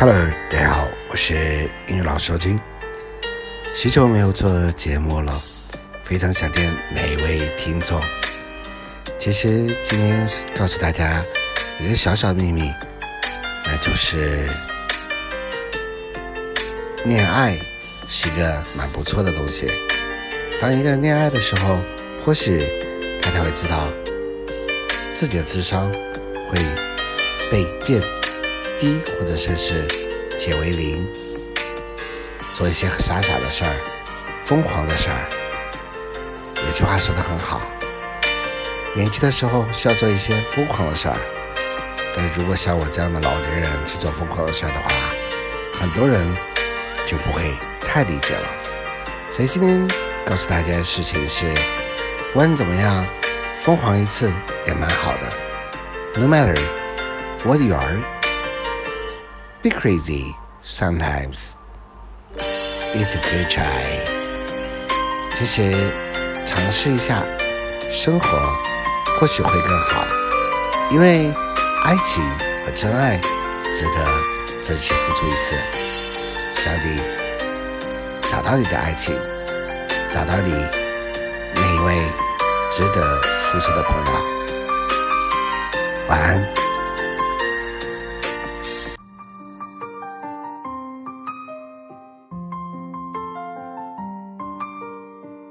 Hello，大家好，我是英语老师金。许久没有做节目了，非常想念每一位听众。其实今天告诉大家一个小小秘密，那就是恋爱是一个蛮不错的东西。当一个人恋爱的时候，或许他才会知道自己的智商会被变低，或者甚至减为零，做一些傻傻的事儿、疯狂的事儿。有句话说的很好，年轻的时候需要做一些疯狂的事儿，但是如果像我这样的老年人去做疯狂的事儿的话，很多人就不会太理解了。所以今天。告诉大家的事情是，无论怎么样，疯狂一次也蛮好的。No matter what you are, be crazy sometimes. It's a good try. 其实尝试一下，生活或许会更好。因为爱情和真爱值得再去付出一次。上帝找到你的爱情。找到你那一位值得付出的朋友，